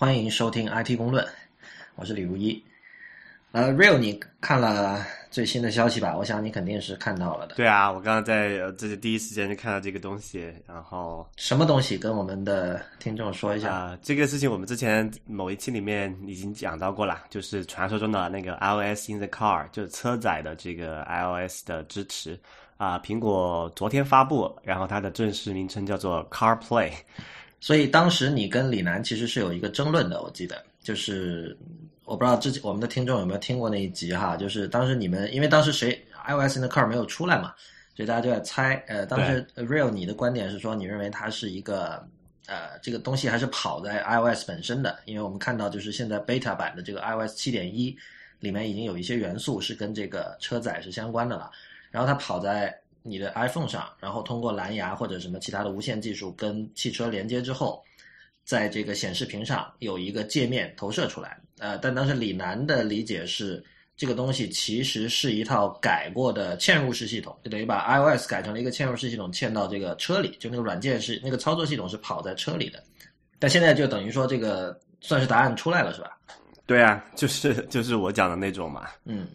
欢迎收听 IT 公论，我是李如一。呃，Real，你看了最新的消息吧？我想你肯定是看到了的。对啊，我刚刚在这是第一时间就看到这个东西，然后什么东西？跟我们的听众说一下。啊，这个事情我们之前某一期里面已经讲到过了，就是传说中的那个 iOS in the car，就是车载的这个 iOS 的支持啊。苹果昨天发布，然后它的正式名称叫做 CarPlay。所以当时你跟李楠其实是有一个争论的，我记得就是。我不知道之前我们的听众有没有听过那一集哈，就是当时你们因为当时谁 iOS in the car 没有出来嘛，所以大家就在猜。呃，当时 Real 你的观点是说，你认为它是一个呃这个东西还是跑在 iOS 本身的？因为我们看到就是现在 beta 版的这个 iOS 七点一里面已经有一些元素是跟这个车载是相关的了，然后它跑在你的 iPhone 上，然后通过蓝牙或者什么其他的无线技术跟汽车连接之后。在这个显示屏上有一个界面投射出来，呃，但当时李楠的理解是，这个东西其实是一套改过的嵌入式系统，就等于把 iOS 改成了一个嵌入式系统，嵌到这个车里，就那个软件是那个操作系统是跑在车里的。但现在就等于说这个算是答案出来了，是吧？对啊，就是就是我讲的那种嘛。嗯，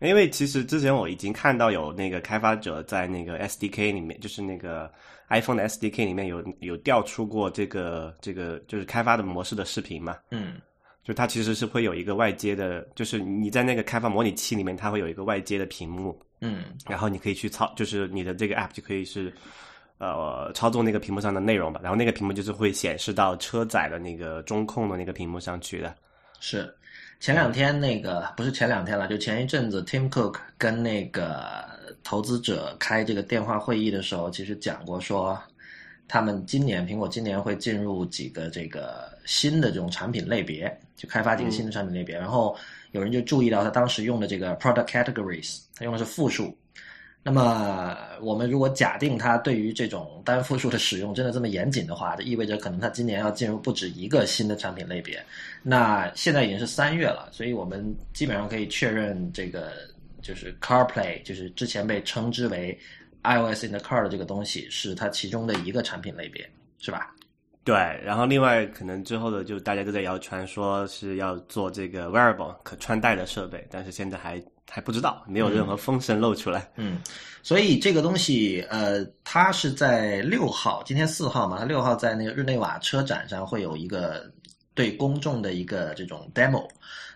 因为其实之前我已经看到有那个开发者在那个 SDK 里面，就是那个。iPhone 的 SDK 里面有有调出过这个这个就是开发的模式的视频嘛？嗯，就它其实是会有一个外接的，就是你在那个开发模拟器里面，它会有一个外接的屏幕，嗯，然后你可以去操，就是你的这个 App 就可以是呃操纵那个屏幕上的内容吧，然后那个屏幕就是会显示到车载的那个中控的那个屏幕上去的。是，前两天那个不是前两天了，就前一阵子 Tim Cook 跟那个。投资者开这个电话会议的时候，其实讲过说，他们今年苹果今年会进入几个这个新的这种产品类别，就开发几个新的产品类别。然后有人就注意到他当时用的这个 product categories，他用的是复数。那么我们如果假定他对于这种单复数的使用真的这么严谨的话，这意味着可能他今年要进入不止一个新的产品类别。那现在已经是三月了，所以我们基本上可以确认这个。就是 CarPlay，就是之前被称之为 iOS in the car 的这个东西，是它其中的一个产品类别，是吧？对。然后另外可能之后的就大家都在谣传说是要做这个 wearable 可穿戴的设备，但是现在还还不知道，没有任何风声露出来。嗯。所以这个东西，呃，它是在六号，今天四号嘛，它六号在那个日内瓦车展上会有一个对公众的一个这种 demo。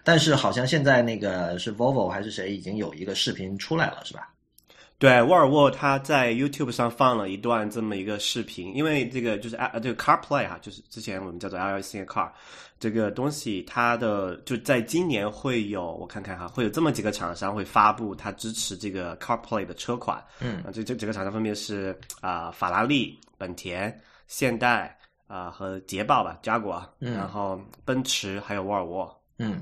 但是好像现在那个是 Volvo 还是谁已经有一个视频出来了，是吧？对，沃尔沃他在 YouTube 上放了一段这么一个视频，因为这个就是啊，这个 CarPlay 哈，就是之前我们叫做 iOS in car 这个东西，它的就在今年会有，我看看哈，会有这么几个厂商会发布它支持这个 CarPlay 的车款。嗯，这这几个厂商分别是啊，法拉利、本田、现代啊和捷豹吧，加国，然后奔驰还有沃尔沃。嗯。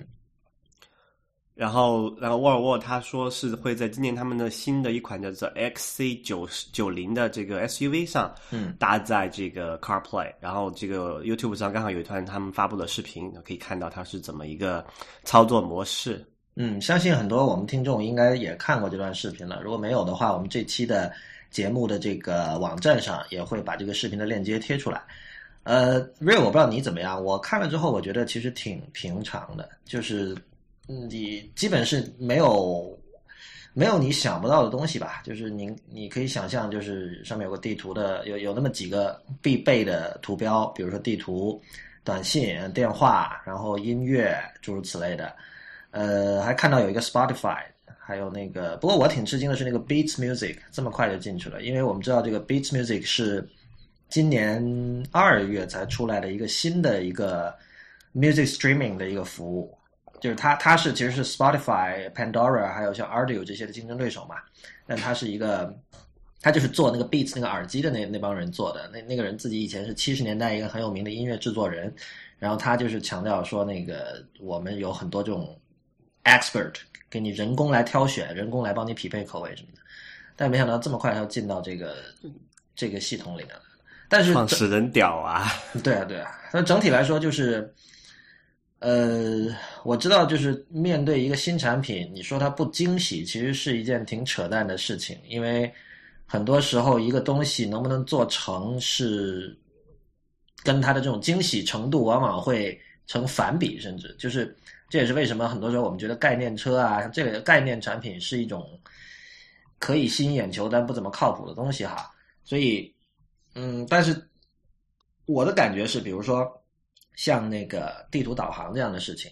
然后，然后沃尔沃他说是会在今年他们的新的一款叫做 XC 九九零的这个 SUV 上，嗯，搭载这个 CarPlay。然后这个 YouTube 上刚好有一段他们发布的视频，可以看到它是怎么一个操作模式。嗯，相信很多我们听众应该也看过这段视频了。如果没有的话，我们这期的节目的这个网站上也会把这个视频的链接贴出来。呃，Real，我不知道你怎么样，我看了之后，我觉得其实挺平常的，就是。你基本是没有没有你想不到的东西吧？就是您你可以想象，就是上面有个地图的，有有那么几个必备的图标，比如说地图、短信、电话，然后音乐，诸如此类的。呃，还看到有一个 Spotify，还有那个，不过我挺吃惊的是那个 Beats Music 这么快就进去了，因为我们知道这个 Beats Music 是今年二月才出来的一个新的一个 music streaming 的一个服务。就是它，它是其实是 Spotify、Pandora 还有像 Audio 这些的竞争对手嘛。但它是一个，他就是做那个 Beats 那个耳机的那那帮人做的。那那个人自己以前是七十年代一个很有名的音乐制作人，然后他就是强调说，那个我们有很多这种 expert 给你人工来挑选，人工来帮你匹配口味什么的。但没想到这么快他就进到这个这个系统里面了。但是创始人屌啊！对啊，对啊。那整体来说就是。呃，我知道，就是面对一个新产品，你说它不惊喜，其实是一件挺扯淡的事情。因为很多时候，一个东西能不能做成，是跟它的这种惊喜程度，往往会成反比，甚至就是这也是为什么很多时候我们觉得概念车啊这个概念产品是一种可以吸引眼球但不怎么靠谱的东西哈。所以，嗯，但是我的感觉是，比如说像那个地图导航这样的事情，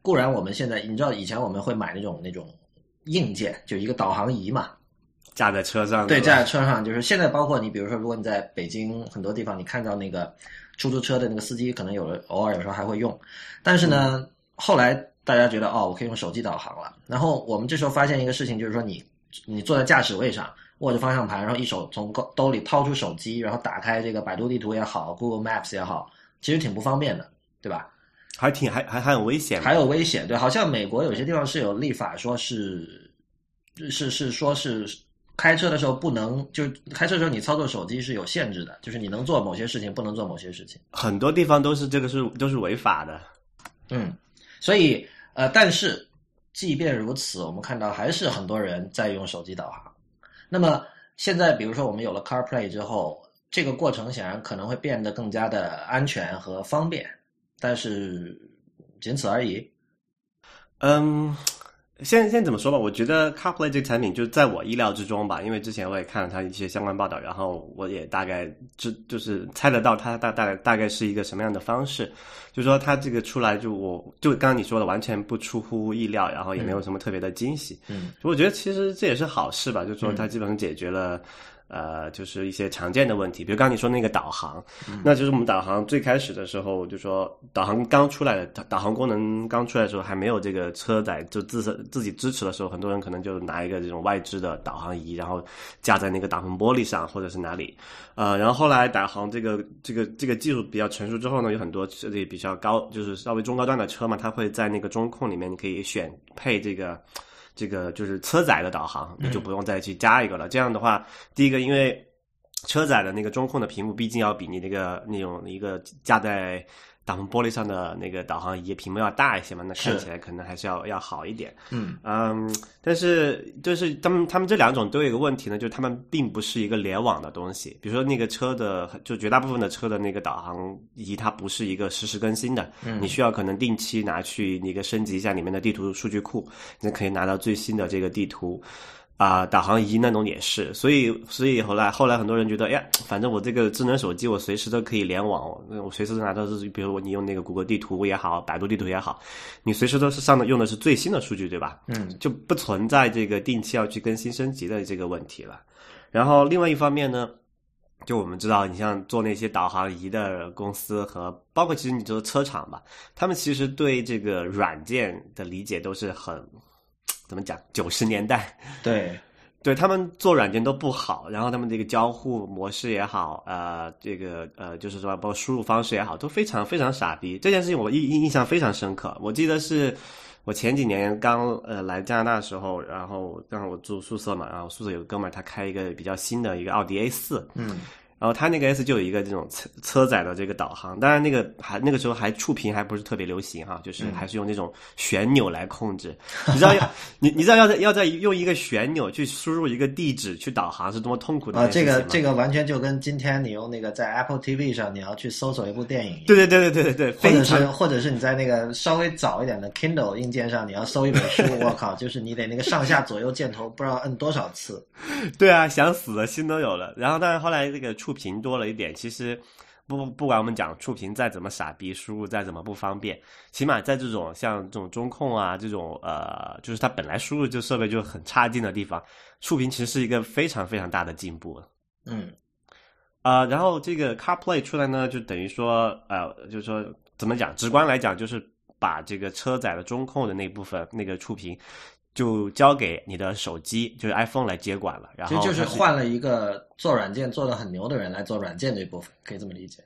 固然我们现在你知道以前我们会买那种那种硬件，就一个导航仪嘛。架在车上，对，架在车上，就是现在包括你，比如说，如果你在北京很多地方，你看到那个出租车的那个司机，可能有的偶尔有时候还会用，但是呢，后来大家觉得哦，我可以用手机导航了。然后我们这时候发现一个事情，就是说你你坐在驾驶位上，握着方向盘，然后一手从兜里掏出手机，然后打开这个百度地图也好，Google Maps 也好，其实挺不方便的，对吧？还挺还还还有危险，还有危险，对，好像美国有些地方是有立法说是是是说是。开车的时候不能，就开车的时候你操作手机是有限制的，就是你能做某些事情，不能做某些事情。很多地方都是这个是都是违法的。嗯，所以呃，但是即便如此，我们看到还是很多人在用手机导航。那么现在，比如说我们有了 CarPlay 之后，这个过程显然可能会变得更加的安全和方便，但是仅此而已。嗯。先先怎么说吧，我觉得 CarPlay 这个产品就在我意料之中吧，因为之前我也看了它一些相关报道，然后我也大概知就是猜得到它大大概大概是一个什么样的方式，就说它这个出来就我就刚刚你说的完全不出乎意料，然后也没有什么特别的惊喜，嗯，我觉得其实这也是好事吧，就说它基本上解决了。呃，就是一些常见的问题，比如刚刚你说那个导航，那就是我们导航最开始的时候，就说导航刚出来的导导航功能刚出来的时候，还没有这个车载就自身自己支持的时候，很多人可能就拿一个这种外置的导航仪，然后架在那个挡风玻璃上或者是哪里，呃，然后后来导航这个这个这个技术比较成熟之后呢，有很多这里比较高，就是稍微中高端的车嘛，它会在那个中控里面你可以选配这个。这个就是车载的导航，你就不用再去加一个了。这样的话，第一个，因为车载的那个中控的屏幕，毕竟要比你那个那种一个架在。挡风玻璃上的那个导航仪屏幕要大一些嘛，那看起来可能还是要要好一点。嗯嗯，但是就是他们他们这两种都有一个问题呢，就是他们并不是一个联网的东西。比如说那个车的，就绝大部分的车的那个导航仪，它不是一个实时更新的。嗯，你需要可能定期拿去那个升级一下里面的地图数据库，你可以拿到最新的这个地图。啊，导航仪那种也是，所以所以后来后来很多人觉得，哎呀，反正我这个智能手机我随时都可以联网，我随时都拿到是，比如你用那个谷歌地图也好，百度地图也好，你随时都是上的用的是最新的数据，对吧？嗯，就不存在这个定期要去更新升级的这个问题了。然后另外一方面呢，就我们知道，你像做那些导航仪的公司和包括其实你做车厂吧，他们其实对这个软件的理解都是很。怎么讲？九十年代，对，对他们做软件都不好，然后他们这个交互模式也好，呃，这个呃，就是说包括输入方式也好，都非常非常傻逼。这件事情我印印印象非常深刻。我记得是我前几年刚呃来加拿大的时候，然后刚好我住宿舍嘛，然后宿舍有个哥们儿，他开一个比较新的一个奥迪 A 四，嗯。然后它那个 S 就有一个这种车车载的这个导航，当然那个还那个时候还触屏还不是特别流行哈，就是还是用那种旋钮来控制。你知道要 你你知道要在要在用一个旋钮去输入一个地址去导航是多么痛苦的啊！这个这个完全就跟今天你用那个在 Apple TV 上你要去搜索一部电影，对对对对对对对，或者是或者是你在那个稍微早一点的 Kindle 硬件上你要搜一本书，我靠，就是你得那个上下左右箭头不知道摁多少次。对啊，想死的心都有了。然后但是后来这个触屏多了一点。其实，不不管我们讲触屏再怎么傻逼，输入再怎么不方便，起码在这种像这种中控啊，这种呃，就是它本来输入就设备就很差劲的地方，触屏其实是一个非常非常大的进步。嗯，啊，然后这个 CarPlay 出来呢，就等于说，呃，就是说怎么讲，直观来讲，就是把这个车载的中控的那部分那个触屏。就交给你的手机，就是 iPhone 来接管了。然后就是换了一个做软件做的很牛的人来做软件这一部分，可以这么理解。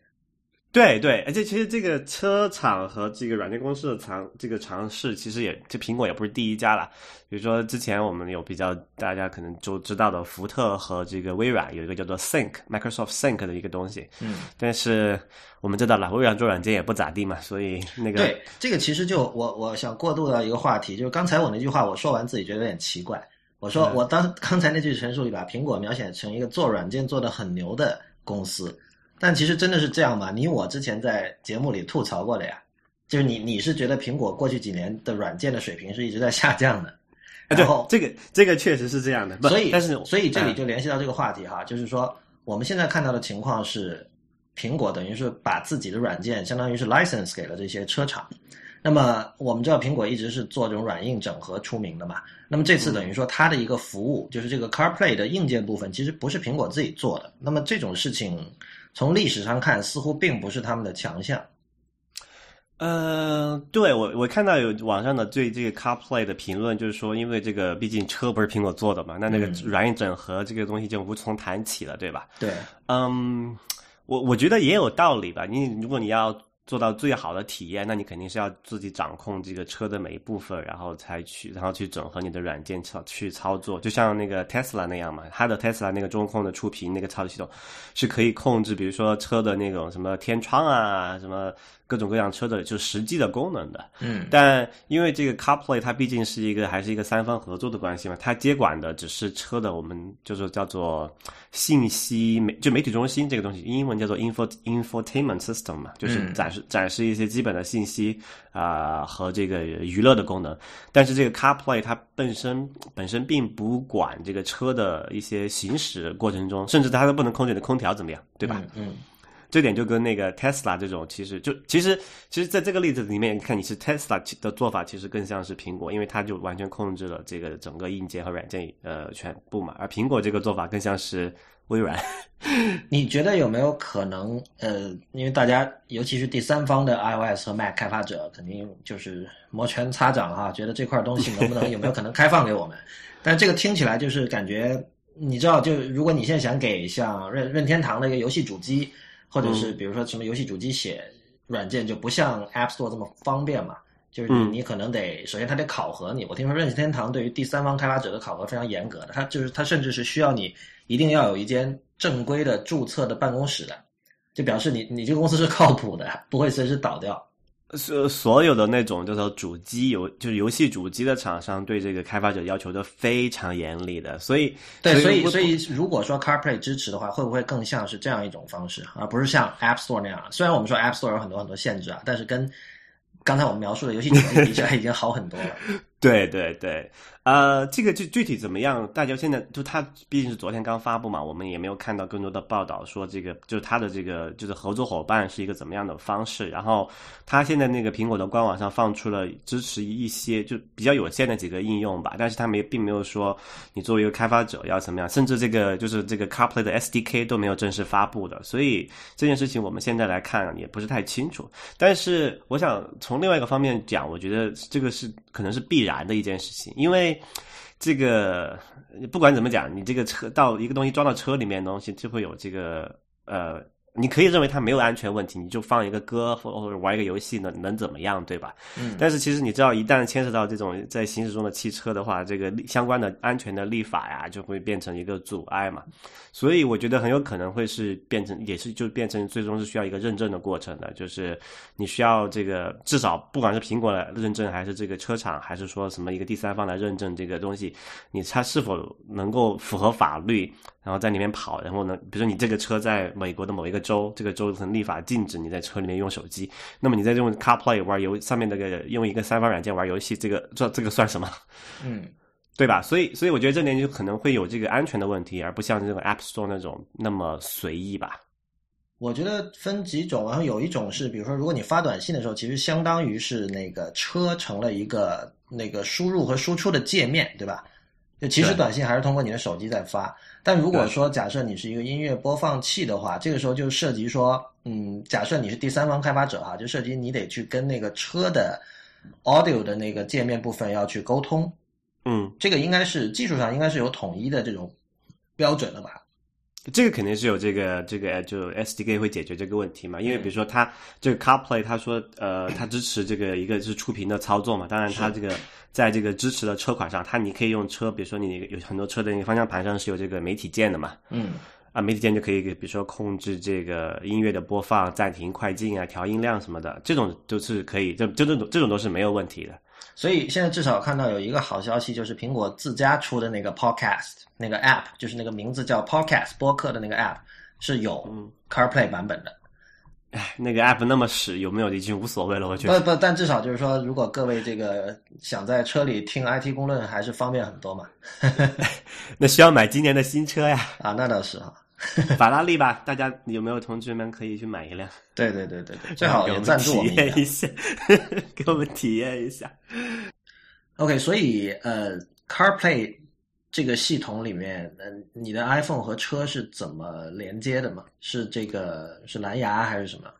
对对，而且其实这个车厂和这个软件公司的尝这个尝试，其实也这苹果也不是第一家了。比如说之前我们有比较大家可能就知道的，福特和这个微软有一个叫做 Sync Microsoft Sync 的一个东西。嗯，但是我们知道了，微软做软件也不咋地嘛，所以那个对这个其实就我我想过渡到一个话题，就是刚才我那句话我说完自己觉得有点奇怪。我说我当刚才那句陈述里把苹果描写成一个做软件做的很牛的公司。但其实真的是这样吗？你我之前在节目里吐槽过的呀。就是你你是觉得苹果过去几年的软件的水平是一直在下降的，然后这个这个确实是这样的，所以但是所以这里就联系到这个话题哈，就是说我们现在看到的情况是，苹果等于是把自己的软件相当于是 license 给了这些车厂。那么我们知道苹果一直是做这种软硬整合出名的嘛，那么这次等于说它的一个服务就是这个 CarPlay 的硬件部分其实不是苹果自己做的，那么这种事情从历史上看似乎并不是他们的强项。呃，对我我看到有网上的对这个 CarPlay 的评论，就是说，因为这个毕竟车不是苹果做的嘛，那那个软硬整合这个东西就无从谈起了，对吧？对，嗯，我我觉得也有道理吧。你如果你要做到最好的体验，那你肯定是要自己掌控这个车的每一部分，然后才去，然后去整合你的软件操去操作，就像那个 Tesla 那样嘛，它的 Tesla 那个中控的触屏那个操作系统是可以控制，比如说车的那种什么天窗啊，什么。各种各样车的就实际的功能的，嗯，但因为这个 CarPlay 它毕竟是一个还是一个三方合作的关系嘛，它接管的只是车的我们就是叫做信息媒就媒体中心这个东西，英文叫做 info infotainment system 嘛，就是展示展示一些基本的信息啊和这个娱乐的功能。但是这个 CarPlay 它本身本身并不管这个车的一些行驶过程中，甚至它都不能控制你的空调怎么样，对吧？嗯。这点就跟那个 Tesla 这种，其实就其实其实在这个例子里面，看你是 Tesla 的做法，其实更像是苹果，因为它就完全控制了这个整个硬件和软件呃全部嘛。而苹果这个做法更像是微软。你觉得有没有可能？呃，因为大家尤其是第三方的 iOS 和 Mac 开发者，肯定就是摩拳擦掌哈，觉得这块东西能不能有没有可能开放给我们？但这个听起来就是感觉，你知道，就如果你现在想给像任任天堂的一个游戏主机。或者是比如说什么游戏主机写软件就不像 App Store 这么方便嘛？就是你你可能得首先它得考核你。我听说任天堂对于第三方开发者的考核非常严格的，它就是它甚至是需要你一定要有一间正规的注册的办公室的，就表示你你这个公司是靠谱的，不会随时倒掉。所所有的那种叫做主机游，就是游戏主机的厂商对这个开发者要求都非常严厉的，所以对，所以所以如果说 CarPlay 支持的话，会不会更像是这样一种方式，而不是像 App Store 那样？虽然我们说 App Store 有很多很多限制啊，但是跟刚才我们描述的游戏主机比起来，已经好很多了。对对对。呃，这个具具体怎么样？大家现在就他毕竟是昨天刚发布嘛，我们也没有看到更多的报道说这个就是他的这个就是合作伙伴是一个怎么样的方式。然后他现在那个苹果的官网上放出了支持一些就比较有限的几个应用吧，但是他没并没有说你作为一个开发者要怎么样，甚至这个就是这个 CarPlay 的 SDK 都没有正式发布的，所以这件事情我们现在来看也不是太清楚。但是我想从另外一个方面讲，我觉得这个是可能是必然难的一件事情，因为。这个不管怎么讲，你这个车到一个东西装到车里面，东西就会有这个呃。你可以认为它没有安全问题，你就放一个歌或者玩一个游戏，呢能怎么样，对吧？嗯。但是其实你知道，一旦牵涉到这种在行驶中的汽车的话，这个相关的安全的立法呀，就会变成一个阻碍嘛。所以我觉得很有可能会是变成，也是就变成最终是需要一个认证的过程的，就是你需要这个至少不管是苹果来认证，还是这个车厂，还是说什么一个第三方来认证这个东西，你它是否能够符合法律？然后在里面跑，然后呢，比如说你这个车在美国的某一个州，这个州可能立法禁止你在车里面用手机，那么你在用 CarPlay 玩游上面那个用一个三方软件玩游戏，这个这这个算什么？嗯，对吧？所以所以我觉得这点就可能会有这个安全的问题，而不像这种 App Store 那种那么随意吧。我觉得分几种，然后有一种是，比如说如果你发短信的时候，其实相当于是那个车成了一个那个输入和输出的界面，对吧？就其实短信还是通过你的手机在发。但如果说假设你是一个音乐播放器的话，这个时候就涉及说，嗯，假设你是第三方开发者哈，就涉及你得去跟那个车的 audio 的那个界面部分要去沟通，嗯，这个应该是技术上应该是有统一的这种标准的吧。这个肯定是有这个这个就 SDK 会解决这个问题嘛？因为比如说它这个 CarPlay，它说呃，它支持这个一个是触屏的操作嘛。当然，它这个在这个支持的车款上，它你可以用车，比如说你有很多车的那个方向盘上是有这个媒体键的嘛。嗯。啊，媒体键就可以，比如说控制这个音乐的播放、暂停、快进啊、调音量什么的，这种都是可以，这这种这种都是没有问题的。所以现在至少看到有一个好消息，就是苹果自家出的那个 Podcast 那个 App，就是那个名字叫 Podcast 播客的那个 App，是有 CarPlay 版本的。哎，那个 app 那么使，有没有已经无所谓了。我觉得不不，但至少就是说，如果各位这个想在车里听 IT 公论，还是方便很多嘛。那需要买今年的新车呀？啊，那倒是哈。法拉利吧，大家有没有同学们可以去买一辆？对对对对对，最好也赞助我们一下，给我们体验一下。OK，所以呃，CarPlay 这个系统里面，嗯，你的 iPhone 和车是怎么连接的吗？是这个是蓝牙还是什么？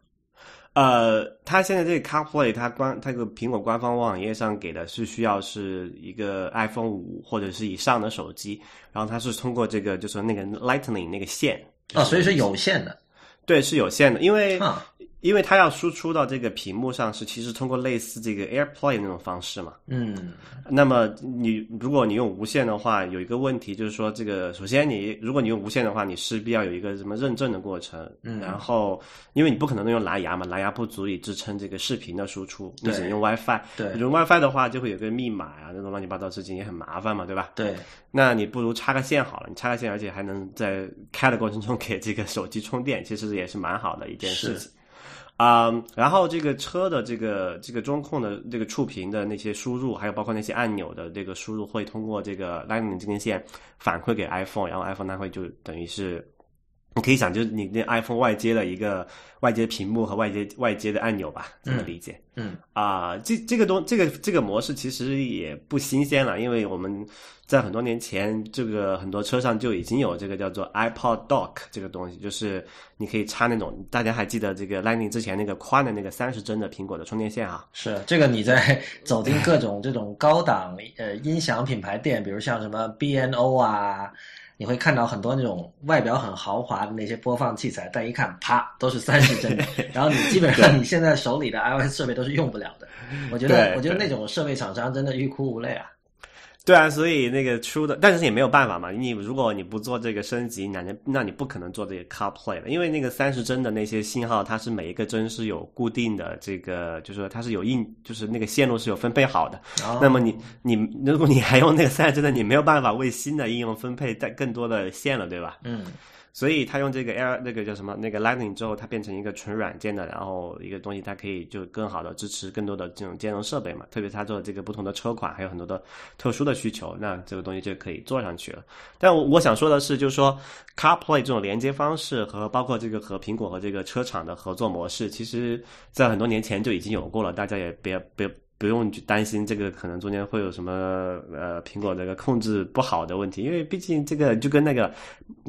呃，它现在这个 CarPlay，它官它个苹果官方网页上给的是需要是一个 iPhone 五或者是以上的手机，然后它是通过这个就是那个 Lightning 那个线啊，所以是有线的，对，是有线的，因为。因为它要输出到这个屏幕上，是其实通过类似这个 AirPlay 那种方式嘛。嗯。那么你如果你用无线的话，有一个问题就是说，这个首先你如果你用无线的话，你势必要有一个什么认证的过程。嗯。然后，因为你不可能用蓝牙嘛，蓝牙不足以支撑这个视频的输出，你只能用 WiFi。对。用 WiFi 的话，就会有个密码啊，那种乱七八糟事情也很麻烦嘛，对吧？对。那你不如插个线好了，你插个线，而且还能在开的过程中给这个手机充电，其实也是蛮好的一件事情。啊，然后这个车的这个这个中控的这个触屏的那些输入，还有包括那些按钮的这个输入，会通过这个 Lightning 这根线反馈给 iPhone，然后 iPhone 它会就等于是，你可以想，就是你那 iPhone 外接了一个外接屏幕和外接外接的按钮吧，这么理解？嗯啊，这这个东这个这个模式其实也不新鲜了，因为我们。在很多年前，这个很多车上就已经有这个叫做 iPod Dock 这个东西，就是你可以插那种，大家还记得这个 Lightning 之前那个宽的那个三十帧的苹果的充电线啊？是这个，你在走进各种这种高档呃音响品牌店，比如像什么 B N O 啊，你会看到很多那种外表很豪华的那些播放器材，但一看啪都是三十帧，然后你基本上你现在手里的 iOS 设备都是用不了的。我觉得，我觉得那种设备厂商真的欲哭无泪啊。对啊，所以那个出的，但是也没有办法嘛。你如果你不做这个升级，那那那你不可能做这个 CarPlay 了，因为那个三十帧的那些信号，它是每一个帧是有固定的，这个就是说它是有硬，就是那个线路是有分配好的。那么你你如果你还用那个三十帧的，你没有办法为新的应用分配带更多的线了，对吧？嗯。所以它用这个 Air 那个叫什么那个 Lightning 之后，它变成一个纯软件的，然后一个东西，它可以就更好的支持更多的这种兼容设备嘛。特别它做这个不同的车款，还有很多的特殊的需求，那这个东西就可以做上去了。但我我想说的是，就是说 CarPlay 这种连接方式和包括这个和苹果和这个车厂的合作模式，其实在很多年前就已经有过了，大家也别别。不用去担心这个可能中间会有什么呃苹果这个控制不好的问题，因为毕竟这个就跟那个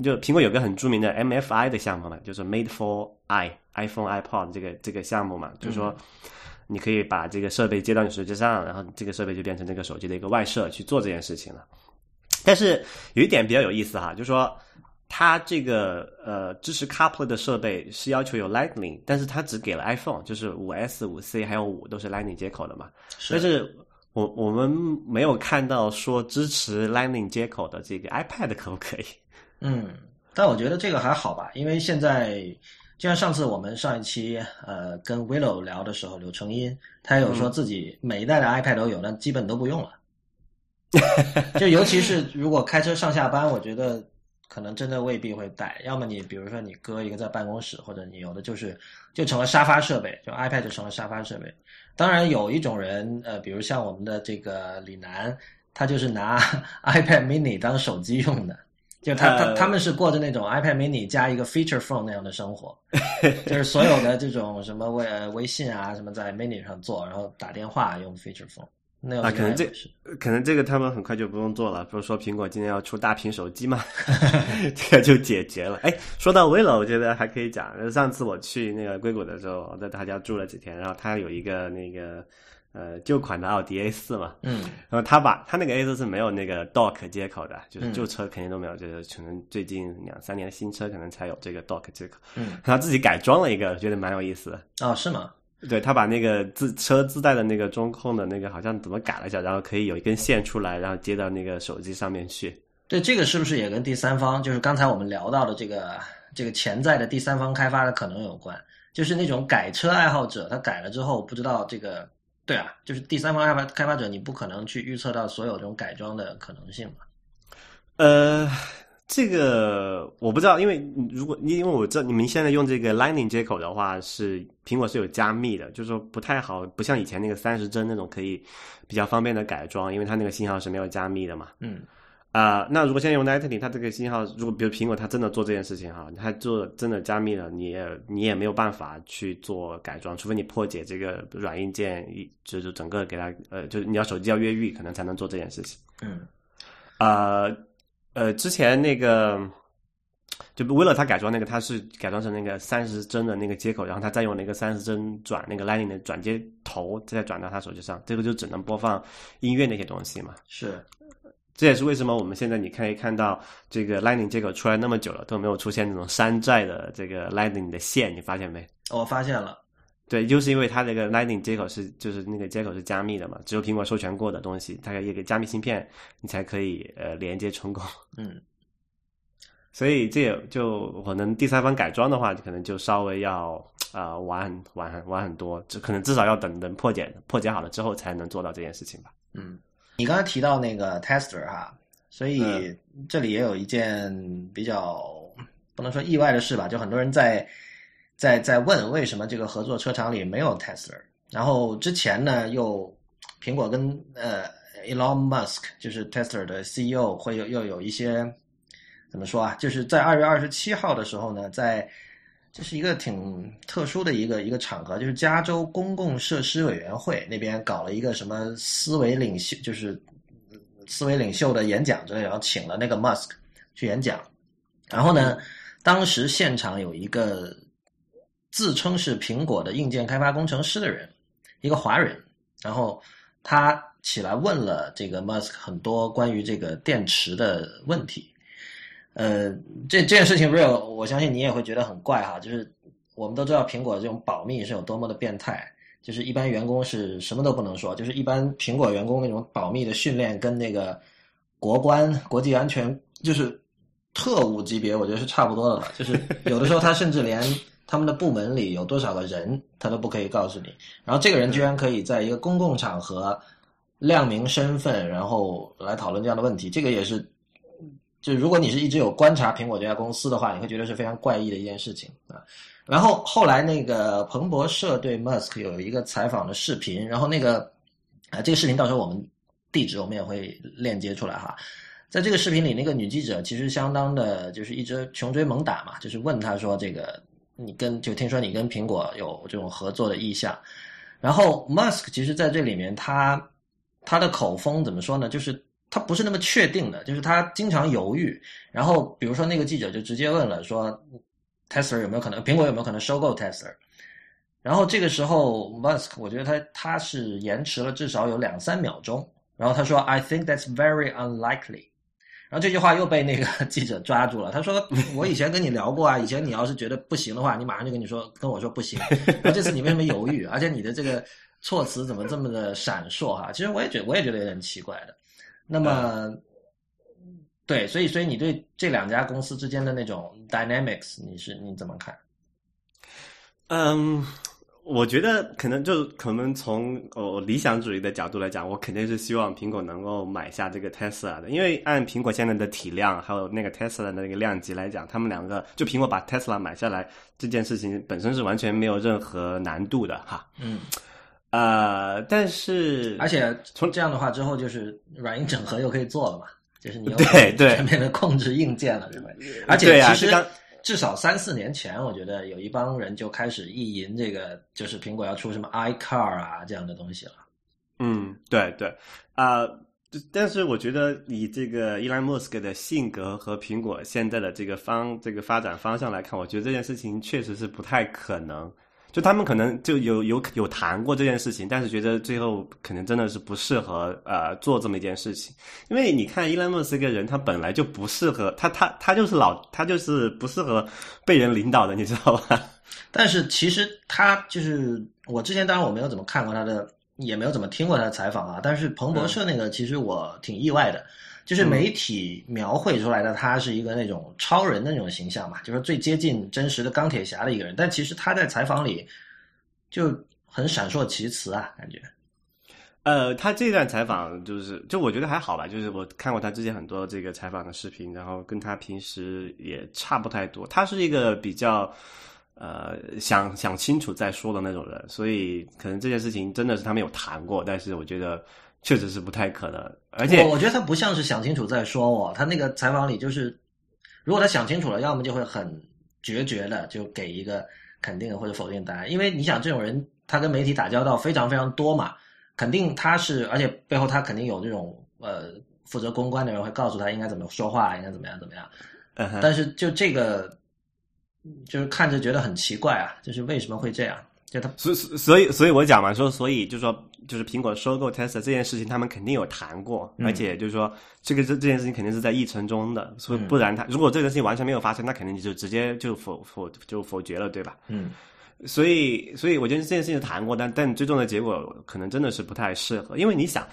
就苹果有个很著名的 MFI 的项目嘛，就是 Made for i iPhone iPod 这个这个项目嘛，就是说你可以把这个设备接到你手机上，然后这个设备就变成这个手机的一个外设去做这件事情了。但是有一点比较有意思哈，就是说。它这个呃支持 CarPlay 的设备是要求有 Lightning，但是它只给了 iPhone，就是五 S、五 C 还有五都是 Lightning 接口的嘛。但是我我们没有看到说支持 Lightning 接口的这个 iPad 可不可以？嗯，但我觉得这个还好吧，因为现在就像上次我们上一期呃跟 Willow 聊的时候，柳成荫他有说自己每一代的 iPad 都有，但基本都不用了。就尤其是如果开车上下班，我觉得。可能真的未必会带，要么你比如说你搁一个在办公室，或者你有的就是就成了沙发设备，就 iPad 就成了沙发设备。当然有一种人，呃，比如像我们的这个李楠，他就是拿 iPad Mini 当手机用的，就他他他们是过着那种 iPad Mini 加一个 Feature Phone 那样的生活，就是所有的这种什么微微信啊什么在 Mini 上做，然后打电话用 Feature Phone。啊，可能这可能这个他们很快就不用做了。不是说苹果今天要出大屏手机嘛，这个就解决了。哎，说到 v o 我觉得还可以讲。上次我去那个硅谷的时候，我在他家住了几天，然后他有一个那个呃旧款的奥迪 A 四嘛，嗯，然后他把他那个 A 四是没有那个 Dock 接口的，就是旧车肯定都没有，就是可能最近两三年的新车可能才有这个 Dock 接口。嗯，他自己改装了一个，觉得蛮有意思的。哦，是吗？对他把那个自车自带的那个中控的那个好像怎么改了一下，然后可以有一根线出来，然后接到那个手机上面去。对，这个是不是也跟第三方，就是刚才我们聊到的这个这个潜在的第三方开发的可能有关？就是那种改车爱好者，他改了之后不知道这个，对啊，就是第三方开发开发者，你不可能去预测到所有这种改装的可能性嘛？呃。这个我不知道，因为如果因为我知道你们现在用这个 Lightning 接口的话，是苹果是有加密的，就是说不太好，不像以前那个三十帧那种可以比较方便的改装，因为它那个信号是没有加密的嘛。嗯。啊，那如果现在用 Lightning，它这个信号，如果比如苹果它真的做这件事情哈，它做真的加密了，你也你也没有办法去做改装，除非你破解这个软硬件，就是整个给它呃，就是你要手机要越狱，可能才能做这件事情。嗯。啊。呃，之前那个就为了他改装那个，他是改装成那个三十帧的那个接口，然后他再用那个三十帧转那个 Lightning 的转接头，再转到他手机上，这个就只能播放音乐那些东西嘛。是，这也是为什么我们现在你可以看到这个 Lightning 接口出来那么久了，都没有出现那种山寨的这个 Lightning 的线，你发现没？我发现了。对，就是因为它那个 Lightning 接口是，就是那个接口是加密的嘛，只有苹果授权过的东西，它一个加密芯片，你才可以呃连接成功。嗯，所以这也就可能第三方改装的话，可能就稍微要啊晚晚晚很多，就可能至少要等等破解破解好了之后才能做到这件事情吧。嗯，你刚才提到那个 Tester 哈，所以这里也有一件比较不能说意外的事吧，就很多人在。在在问为什么这个合作车厂里没有 Tesla，然后之前呢又苹果跟呃 Elon Musk 就是 Tesla 的 CEO 会有又有一些怎么说啊？就是在二月二十七号的时候呢，在这是一个挺特殊的一个一个场合，就是加州公共设施委员会那边搞了一个什么思维领袖，就是思维领袖的演讲之类，然后请了那个 Musk 去演讲，然后呢，当时现场有一个。自称是苹果的硬件开发工程师的人，一个华人，然后他起来问了这个 Musk 很多关于这个电池的问题。呃，这这件事情 real，我相信你也会觉得很怪哈。就是我们都知道苹果这种保密是有多么的变态，就是一般员工是什么都不能说，就是一般苹果员工那种保密的训练跟那个国关、国际安全就是特务级别，我觉得是差不多的了。就是有的时候他甚至连。他们的部门里有多少个人，他都不可以告诉你。然后这个人居然可以在一个公共场合亮明身份，然后来讨论这样的问题。这个也是，就如果你是一直有观察苹果这家公司的话，你会觉得是非常怪异的一件事情啊。然后后来那个彭博社对 Musk 有一个采访的视频，然后那个啊，这个视频到时候我们地址我们也会链接出来哈。在这个视频里，那个女记者其实相当的，就是一直穷追猛打嘛，就是问他说这个。你跟就听说你跟苹果有这种合作的意向，然后 Musk 其实在这里面他他的口风怎么说呢？就是他不是那么确定的，就是他经常犹豫。然后比如说那个记者就直接问了说，Tesla 有没有可能苹果有没有可能收购 Tesla？然后这个时候 Musk 我觉得他他是延迟了至少有两三秒钟，然后他说 I think that's very unlikely。然后这句话又被那个 记者抓住了。他说：“我以前跟你聊过啊，以前你要是觉得不行的话，你马上就跟你说，跟我说不行。那这次你为什么犹豫？而且你的这个措辞怎么这么的闪烁哈？其实我也觉我也觉得有点奇怪的。那么，对，所以所以你对这两家公司之间的那种 dynamics，你是你怎么看？嗯。”我觉得可能就可能从哦理想主义的角度来讲，我肯定是希望苹果能够买下这个 Tesla 的，因为按苹果现在的体量还有那个 Tesla 的那个量级来讲，他们两个就苹果把 Tesla 买下来这件事情本身是完全没有任何难度的哈。嗯，呃，但是而且从这样的话之后，就是软硬整合又可以做了嘛，就是你对对全面的控制硬件了，对不对？而且其实。至少三四年前，我觉得有一帮人就开始意淫这个，就是苹果要出什么 iCar 啊这样的东西了。嗯，对对啊，但是我觉得以这个伊兰莫斯克的性格和苹果现在的这个方这个发展方向来看，我觉得这件事情确实是不太可能。就他们可能就有有有谈过这件事情，但是觉得最后可能真的是不适合呃做这么一件事情，因为你看伊兰莫斯这个人，他本来就不适合他他他就是老他就是不适合被人领导的，你知道吧？但是其实他就是我之前当然我没有怎么看过他的，也没有怎么听过他的采访啊。但是彭博社那个其实我挺意外的。就是媒体描绘出来的他是一个那种超人的那种形象嘛，就是最接近真实的钢铁侠的一个人。但其实他在采访里就很闪烁其词啊，感觉。呃，他这段采访就是，就我觉得还好吧，就是我看过他之前很多这个采访的视频，然后跟他平时也差不太多。他是一个比较呃想想清楚再说的那种人，所以可能这件事情真的是他们有谈过，但是我觉得确实是不太可能。而且我觉得他不像是想清楚再说我，他那个采访里就是，如果他想清楚了，要么就会很决绝的就给一个肯定或者否定答案，因为你想这种人他跟媒体打交道非常非常多嘛。肯定他是，而且背后他肯定有这种呃负责公关的人会告诉他应该怎么说话，应该怎么样怎么样。但是就这个，就是看着觉得很奇怪啊，就是为什么会这样？就他所所以所以我讲嘛，说所以就是说，就是苹果收购 Tesla 这件事情，他们肯定有谈过，而且就是说这个这这件事情肯定是在议程中的，所以不然他如果这件事情完全没有发生，那肯定就直接就否否就否决了，对吧？嗯。所以，所以我觉得这件事情谈过，但但最终的结果可能真的是不太适合。因为你想，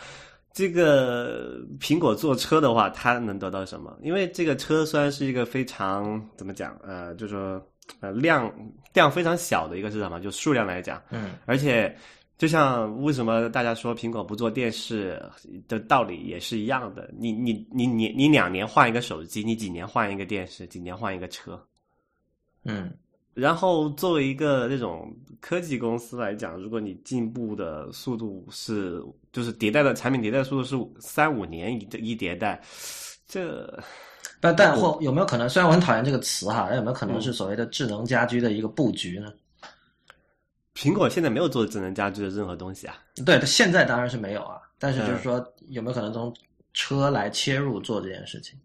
这个苹果做车的话，它能得到什么？因为这个车虽然是一个非常怎么讲，呃，就说呃量量非常小的一个市场嘛，就数量来讲，嗯，而且就像为什么大家说苹果不做电视的道理也是一样的。你你你你你两年换一个手机，你几年换一个电视，几年换一个车，嗯。然后作为一个那种科技公司来讲，如果你进步的速度是，就是迭代的产品迭代速度是三五年一一迭代，这，但但或有没有可能？虽然我很讨厌这个词哈，但有没有可能是所谓的智能家居的一个布局呢？苹果现在没有做智能家居的任何东西啊。对，现在当然是没有啊。但是就是说，有没有可能从车来切入做这件事情？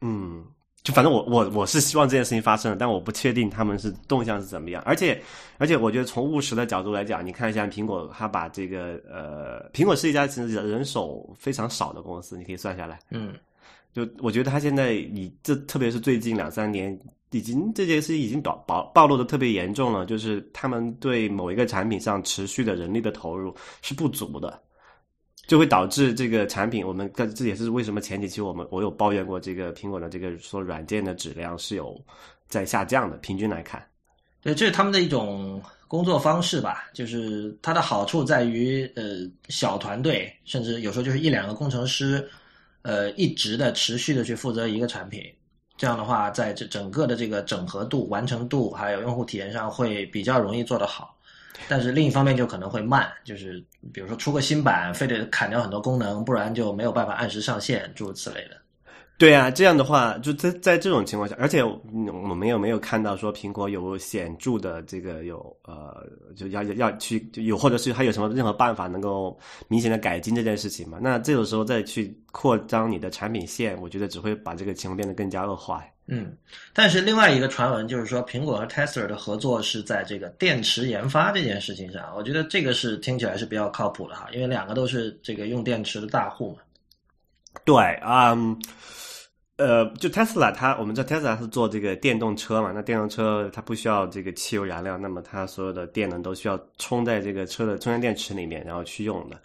嗯。就反正我我我是希望这件事情发生，但我不确定他们是动向是怎么样。而且而且，我觉得从务实的角度来讲，你看一下苹果，它把这个呃，苹果是一家其实人手非常少的公司，你可以算下来。嗯，就我觉得他现在你这特别是最近两三年，已经这件事情已经暴暴暴露的特别严重了，就是他们对某一个产品上持续的人力的投入是不足的。就会导致这个产品，我们这这也是为什么前几期我们我有抱怨过这个苹果的这个说软件的质量是有在下降的，平均来看。对，这是他们的一种工作方式吧，就是它的好处在于，呃，小团队，甚至有时候就是一两个工程师，呃，一直的持续的去负责一个产品，这样的话，在这整个的这个整合度、完成度还有用户体验上会比较容易做得好。但是另一方面就可能会慢，就是比如说出个新版，非得砍掉很多功能，不然就没有办法按时上线，诸如此类的。对啊，这样的话，就在在这种情况下，而且我们有没有看到说苹果有显著的这个有呃，就要要去有，或者是还有什么任何办法能够明显的改进这件事情嘛？那这种时候再去扩张你的产品线，我觉得只会把这个情况变得更加恶化。嗯，但是另外一个传闻就是说，苹果和 Tesla 的合作是在这个电池研发这件事情上，我觉得这个是听起来是比较靠谱的哈，因为两个都是这个用电池的大户嘛。对，嗯。呃，就 Tesla，它我们知道 Tesla 是做这个电动车嘛，那电动车它不需要这个汽油燃料，那么它所有的电能都需要充在这个车的充电电池里面，然后去用的。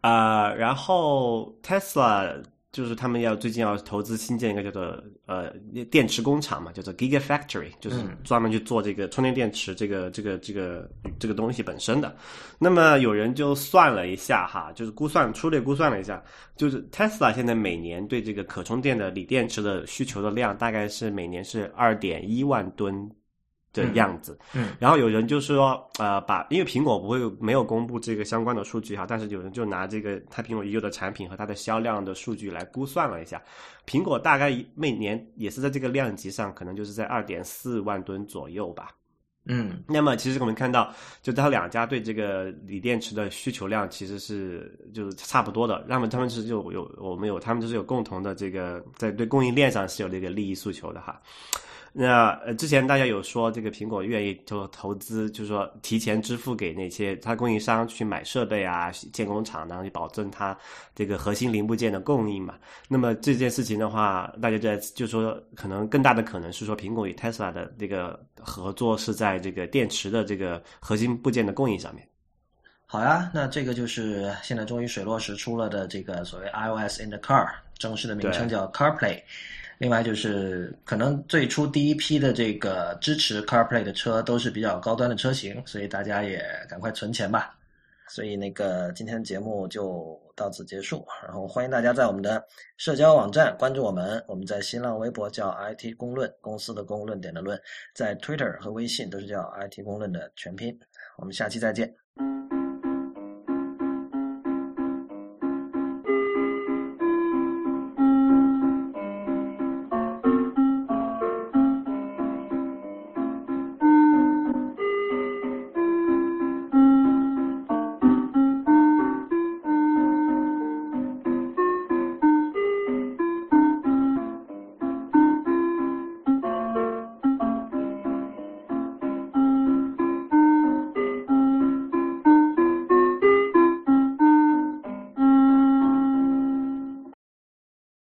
啊，然后 Tesla。就是他们要最近要投资新建一个叫做呃电池工厂嘛，叫做 Gigafactory，就是专门去做这个充电电池这个这个这个这个东西本身的。那么有人就算了一下哈，就是估算粗略估算了一下，就是 Tesla 现在每年对这个可充电的锂电池的需求的量大概是每年是二点一万吨。的样子，嗯，然后有人就说，呃，把因为苹果不会没有公布这个相关的数据哈，但是有人就拿这个它苹果已有的产品和它的销量的数据来估算了一下，苹果大概每年也是在这个量级上，可能就是在二点四万吨左右吧，嗯，那么其实我们看到，就它两家对这个锂电池的需求量其实是就是差不多的，那么他们是就有我们有他们就是有共同的这个在对供应链上是有这个利益诉求的哈。那呃，之前大家有说这个苹果愿意就投资，就是说提前支付给那些它供应商去买设备啊、建工厂，然后去保证它这个核心零部件的供应嘛。那么这件事情的话，大家在就说可能更大的可能是说，苹果与 Tesla 的这个合作是在这个电池的这个核心部件的供应上面。好呀，那这个就是现在终于水落石出了的这个所谓 iOS in the car，正式的名称叫 CarPlay。另外就是，可能最初第一批的这个支持 CarPlay 的车都是比较高端的车型，所以大家也赶快存钱吧。所以那个今天节目就到此结束，然后欢迎大家在我们的社交网站关注我们，我们在新浪微博叫 IT 公论，公司的公论点的论，在 Twitter 和微信都是叫 IT 公论的全拼。我们下期再见。